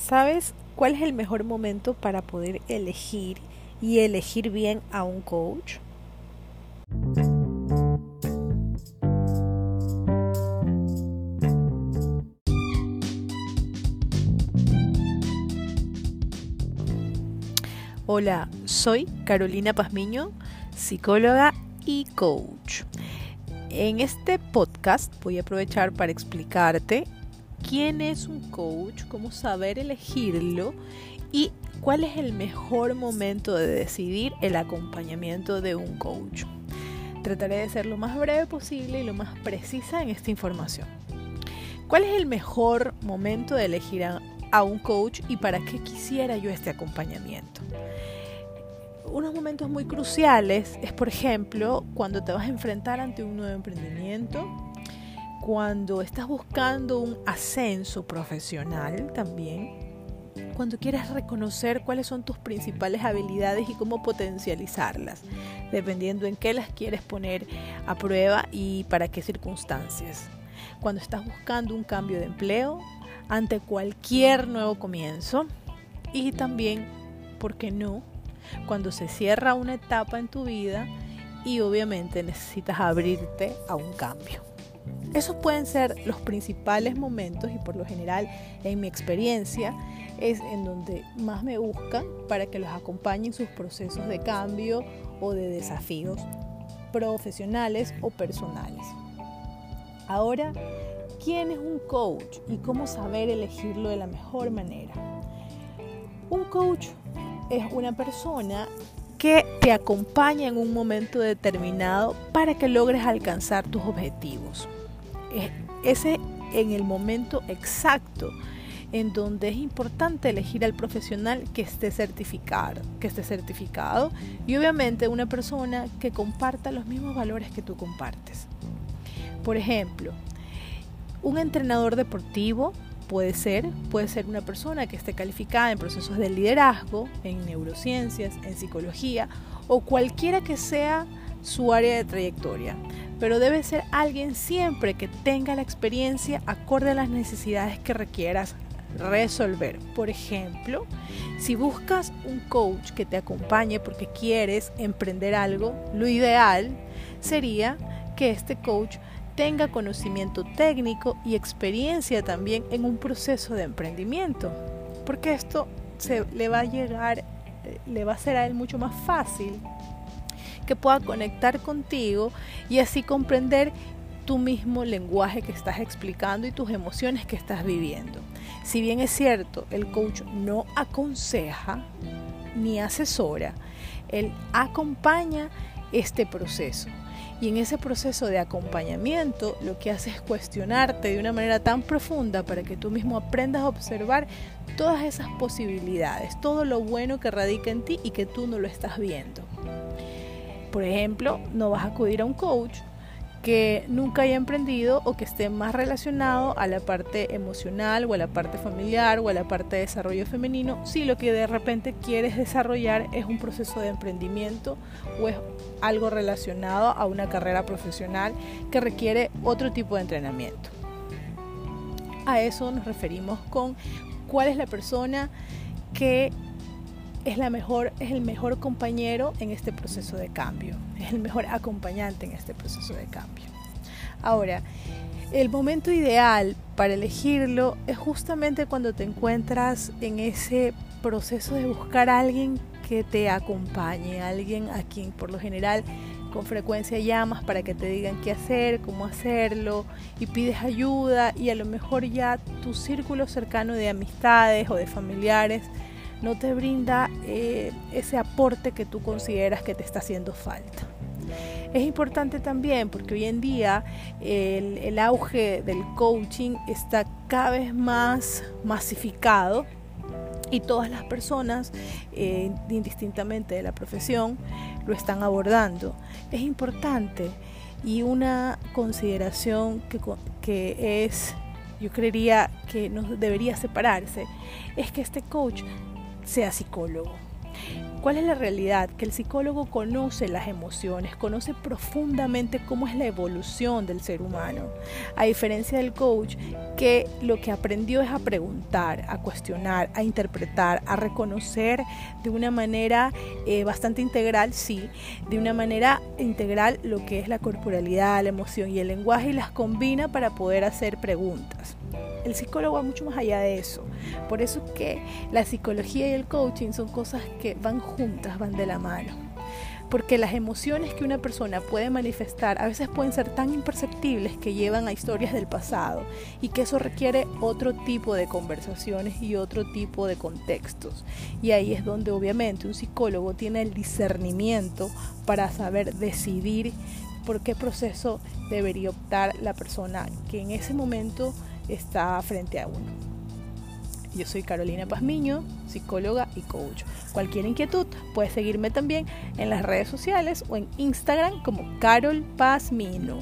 ¿Sabes cuál es el mejor momento para poder elegir y elegir bien a un coach? Hola, soy Carolina Pazmiño, psicóloga y coach. En este podcast voy a aprovechar para explicarte quién es un coach, cómo saber elegirlo y cuál es el mejor momento de decidir el acompañamiento de un coach. Trataré de ser lo más breve posible y lo más precisa en esta información. ¿Cuál es el mejor momento de elegir a, un coach y para qué quisiera yo este acompañamiento? unos momentos muy cruciales es, por ejemplo, cuando te vas a enfrentar ante un nuevo emprendimiento, cuando estás buscando un ascenso profesional también, cuando quieres reconocer cuáles son tus principales habilidades y cómo potencializarlas, dependiendo en qué las quieres poner a prueba y para qué circunstancias. Cuando estás buscando un cambio de empleo, ante cualquier nuevo comienzo y también, ¿por qué no? Cuando se cierra una etapa en tu vida y obviamente necesitas abrirte a un cambio. Esos pueden ser los principales momentos y por lo general en mi experiencia es en donde más me buscan para que los acompañe en sus procesos de cambio o de desafíos profesionales o personales. Ahora, ¿quién es un coach y cómo saber elegirlo de la mejor manera? Un coach es una persona que te acompaña en un momento determinado para que logres alcanzar tus objetivos. Ese en el momento exacto en donde es importante elegir al profesional que esté certificado, que esté certificado y obviamente una persona que comparta los mismos valores que tú compartes. Por ejemplo, un entrenador deportivo puede ser, puede ser una persona que esté calificada en procesos de liderazgo, en neurociencias, en psicología o cualquiera que sea su área de trayectoria. Pero debe ser alguien siempre que tenga la experiencia acorde a las necesidades que requieras resolver. Por ejemplo, si buscas un coach que te acompañe porque quieres emprender algo, lo ideal sería que este coach tenga conocimiento técnico y experiencia también en un proceso de emprendimiento, porque esto se, le va a llegar, eh, le va a ser a él mucho más fácil que pueda conectar contigo y así comprender tu mismo lenguaje que estás explicando y tus emociones que estás viviendo. Si bien es cierto, el coach no aconseja ni asesora, él acompaña este proceso. Y en ese proceso de acompañamiento lo que hace es cuestionarte de una manera tan profunda para que tú mismo aprendas a observar todas esas posibilidades, todo lo bueno que radica en ti y que tú no lo estás viendo. Por ejemplo, no vas a acudir a un coach que nunca haya emprendido o que esté más relacionado a la parte emocional o a la parte familiar o a la parte de desarrollo femenino, si lo que de repente quieres desarrollar es un proceso de emprendimiento o es algo relacionado a una carrera profesional que requiere otro tipo de entrenamiento. A eso nos referimos con cuál es la persona que es, la mejor, es el mejor compañero en este proceso de cambio, es el mejor acompañante en este proceso de cambio. Ahora, el momento ideal para elegirlo es justamente cuando te encuentras en ese proceso de buscar a alguien que te acompañe, alguien a quien por lo general con frecuencia llamas para que te digan qué hacer, cómo hacerlo y pides ayuda y a lo mejor ya tu círculo cercano de amistades o de familiares no te brinda eh, ese aporte que tú consideras que te está haciendo falta. Es importante también porque hoy en día el, auge del coaching está cada vez más masificado y todas las personas, eh, indistintamente de la profesión, lo están abordando. Es importante y una consideración que, que es, yo creería que no debería separarse, es que este coach sea psicólogo. ¿Cuál es la realidad? Que el psicólogo conoce las emociones, conoce profundamente cómo es la evolución del ser humano. A diferencia del coach, que lo que aprendió es a preguntar, a cuestionar, a interpretar, a reconocer de una manera eh, bastante integral, sí, de una manera integral lo que es la corporalidad, la emoción y el lenguaje y las combina para poder hacer preguntas. El psicólogo va mucho más allá de eso. Por eso es que la psicología y el coaching son cosas que van juntas, van de la mano. Porque las emociones que una persona puede manifestar a veces pueden ser tan imperceptibles que llevan a historias del pasado y que eso requiere otro tipo de conversaciones y otro tipo de contextos. Y ahí es donde obviamente un psicólogo tiene el discernimiento para saber decidir por qué proceso debería optar la persona que en ese momento está frente a uno. Yo soy Carolina Pazmiño, psicóloga y coach. Cualquier inquietud puedes seguirme también en las redes sociales o en Instagram como Carol Pazmino.